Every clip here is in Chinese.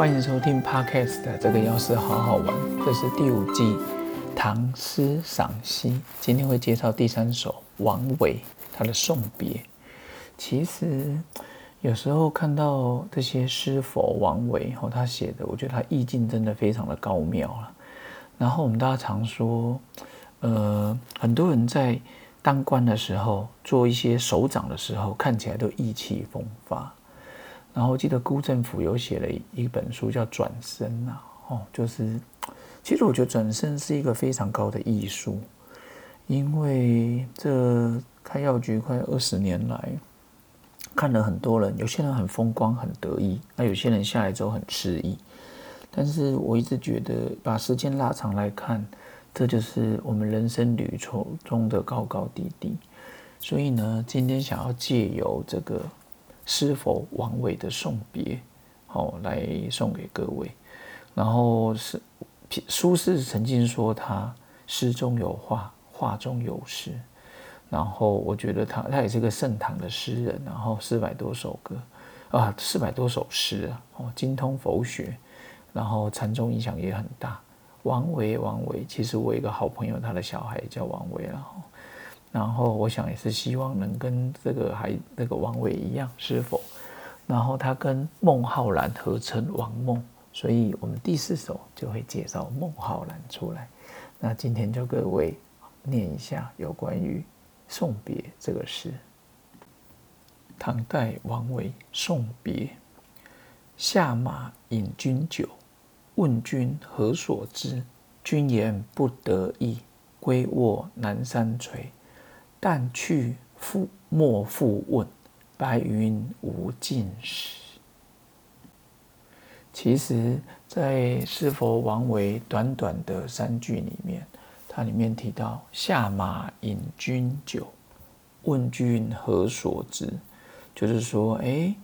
欢迎收听 Podcast，这个要是好好玩，这是第五季唐诗赏析。今天会介绍第三首王维他的送别。其实有时候看到这些诗佛王维哦，他写的，我觉得他意境真的非常的高妙了。然后我们大家常说，呃，很多人在当官的时候，做一些首长的时候，看起来都意气风发。然后记得辜政府有写了一本书叫《转身》呐，哦，就是其实我觉得转身是一个非常高的艺术，因为这开药局快二十年来，看了很多人，有些人很风光很得意，那有些人下来之后很失意。但是我一直觉得，把时间拉长来看，这就是我们人生旅途中的高高低低。所以呢，今天想要借由这个诗佛王维的送别，好来送给各位。然后是苏轼曾经说他诗中有画，画中有诗。然后我觉得他他也是个盛唐的诗人，然后四百多首歌啊，四百多首诗啊，哦，精通佛学。然后禅宗影响也很大。王维，王维，其实我一个好朋友，他的小孩叫王维，然后，然后我想也是希望能跟这个还那个王维一样，是否？然后他跟孟浩然合称王孟，所以我们第四首就会介绍孟浩然出来。那今天就各位念一下有关于送别这个诗。唐代王维送别，下马饮君酒。问君何所知？君言不得意，归卧南山陲。但去复莫复问，白云无尽时。其实，在是否王维短短的三句里面，它里面提到下马饮君酒，问君何所知？就是说，哎。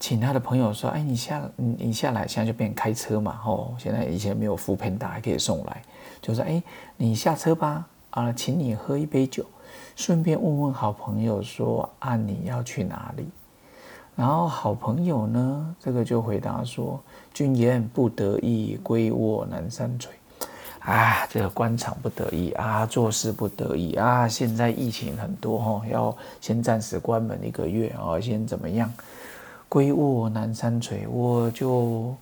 请他的朋友说：“哎，你下，你下来，现在就变开车嘛，吼！现在以前没有扶贫打，还可以送来，就说：哎，你下车吧，啊，请你喝一杯酒，顺便问问好朋友说：啊，你要去哪里？然后好朋友呢，这个就回答说：君言不得意，归卧南山陲。啊，这个官场不得意啊，做事不得意啊，现在疫情很多，吼，要先暂时关门一个月啊，先怎么样？”归卧南山陲，我就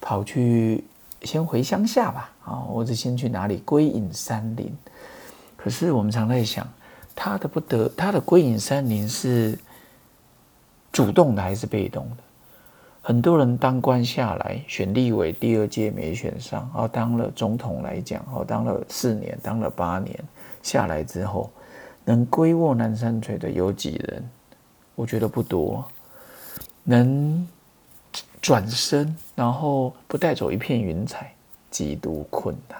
跑去先回乡下吧。啊，我就先去哪里？归隐山林。可是我们常在想，他的不得，他的归隐山林是主动的还是被动的？很多人当官下来，选立委第二届没选上，然后当了总统来讲，哦，当了四年，当了八年，下来之后，能归卧南山陲的有几人？我觉得不多。能转身，然后不带走一片云彩，极度困难。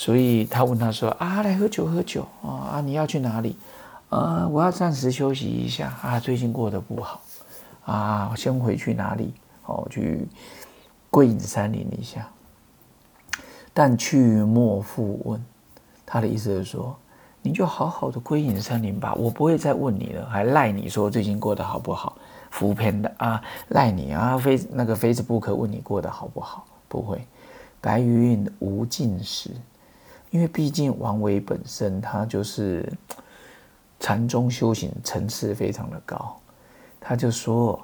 所以他问他说：“啊，来喝酒喝酒啊！啊，你要去哪里？啊，我要暂时休息一下啊，最近过得不好啊，我先回去哪里？哦，去归隐山林一下。但去莫复问。他的意思是说，你就好好的归隐山林吧，我不会再问你了，还赖你说最近过得好不好。”扶贫的啊，赖你啊，非那个 Facebook 问你过得好不好？不会，白云无尽时，因为毕竟王维本身他就是禅宗修行层次非常的高，他就说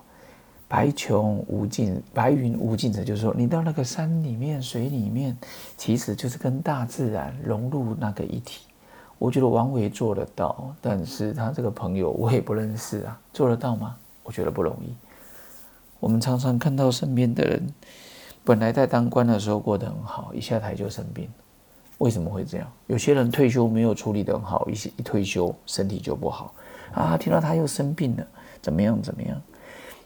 白穷无尽，白云无尽者，就是说你到那个山里面、水里面，其实就是跟大自然融入那个一体。我觉得王维做得到，但是他这个朋友我也不认识啊，做得到吗？我觉得不容易。我们常常看到身边的人，本来在当官的时候过得很好，一下台就生病。为什么会这样？有些人退休没有处理得很好，一些一退休身体就不好啊。听到他又生病了，怎么样怎么样？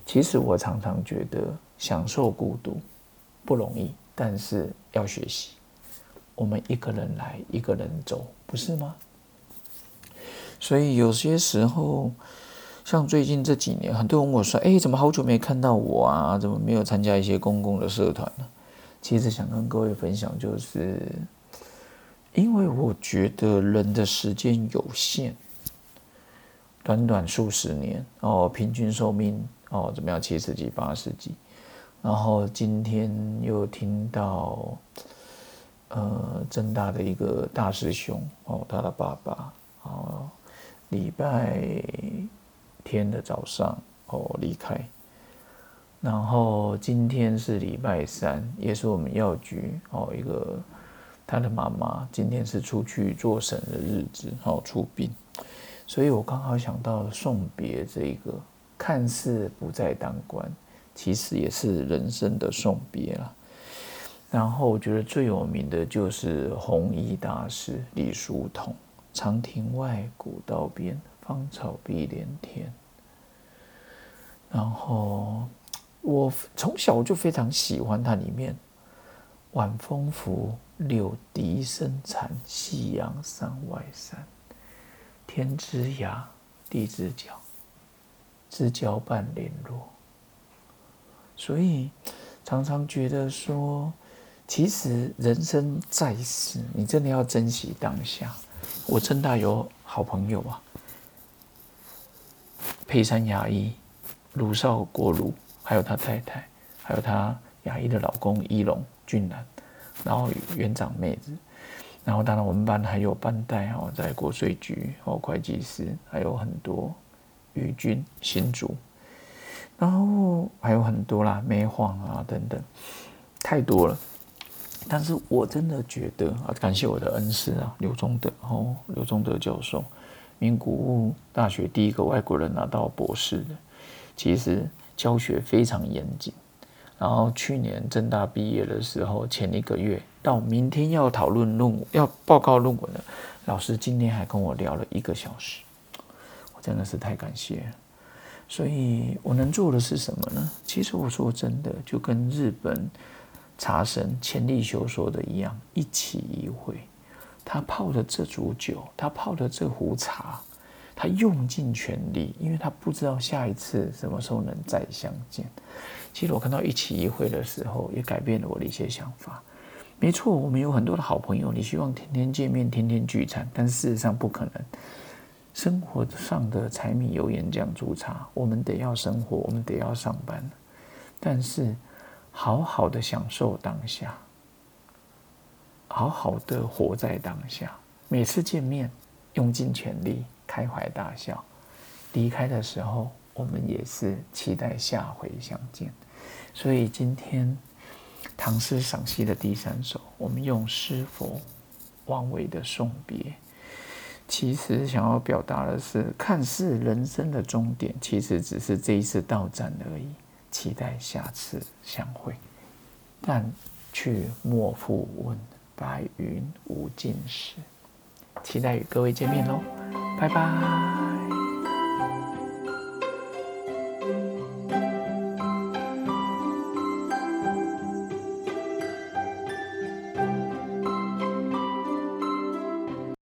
其实我常常觉得享受孤独不容易，但是要学习。我们一个人来，一个人走，不是吗？所以有些时候。像最近这几年，很多人问我说：“哎，怎么好久没看到我啊？怎么没有参加一些公共的社团呢？”其实想跟各位分享，就是因为我觉得人的时间有限，短短数十年哦，平均寿命哦怎么样？七十几、八十几，然后今天又听到，呃，正大的一个大师兄哦，他的爸爸哦，礼拜天的早上哦离开。然后今天是礼拜三，也是我们药局哦一个他的妈妈今天是出去做神的日子哦出殡，所以我刚好想到送别这个看似不再当官，其实也是人生的送别了。然后我觉得最有名的就是弘一大师李叔同，长亭外，古道边，芳草碧连天。然后。我从小就非常喜欢它里面，晚风拂，柳笛声残，夕阳山外山，天之涯，地之角，知交半零落。所以常常觉得说，其实人生在世，你真的要珍惜当下。我真的有好朋友啊，佩山牙医，鲁少国鲁。还有他太太，还有他牙医的老公一龙俊男，然后园长妹子，然后当然我们班还有班代哦，在国税局哦会计师，还有很多余军新竹，然后还有很多啦，梅晃啊等等，太多了。但是我真的觉得啊，感谢我的恩师啊，刘忠德哦，刘忠德教授，名古屋大学第一个外国人拿到博士的，其实。教学非常严谨，然后去年正大毕业的时候，前一个月到明天要讨论论文、要报告论文的老师，今天还跟我聊了一个小时，我真的是太感谢了。所以我能做的是什么呢？其实我说真的，就跟日本茶神千利休说的一样，一起一会。他泡的这壶酒，他泡的这壶茶。他用尽全力，因为他不知道下一次什么时候能再相见。其实我看到一起一会的时候，也改变了我的一些想法。没错，我们有很多的好朋友，你希望天天见面、天天聚餐，但事实上不可能。生活上的柴米油盐酱醋茶，我们得要生活，我们得要上班。但是，好好的享受当下，好好的活在当下。每次见面，用尽全力。开怀大笑，离开的时候，我们也是期待下回相见。所以今天唐诗赏析的第三首，我们用诗佛王维的送别，其实想要表达的是，看似人生的终点，其实只是这一次到站而已，期待下次相会，但却莫复问白云无尽时。期待与各位见面喽！拜拜。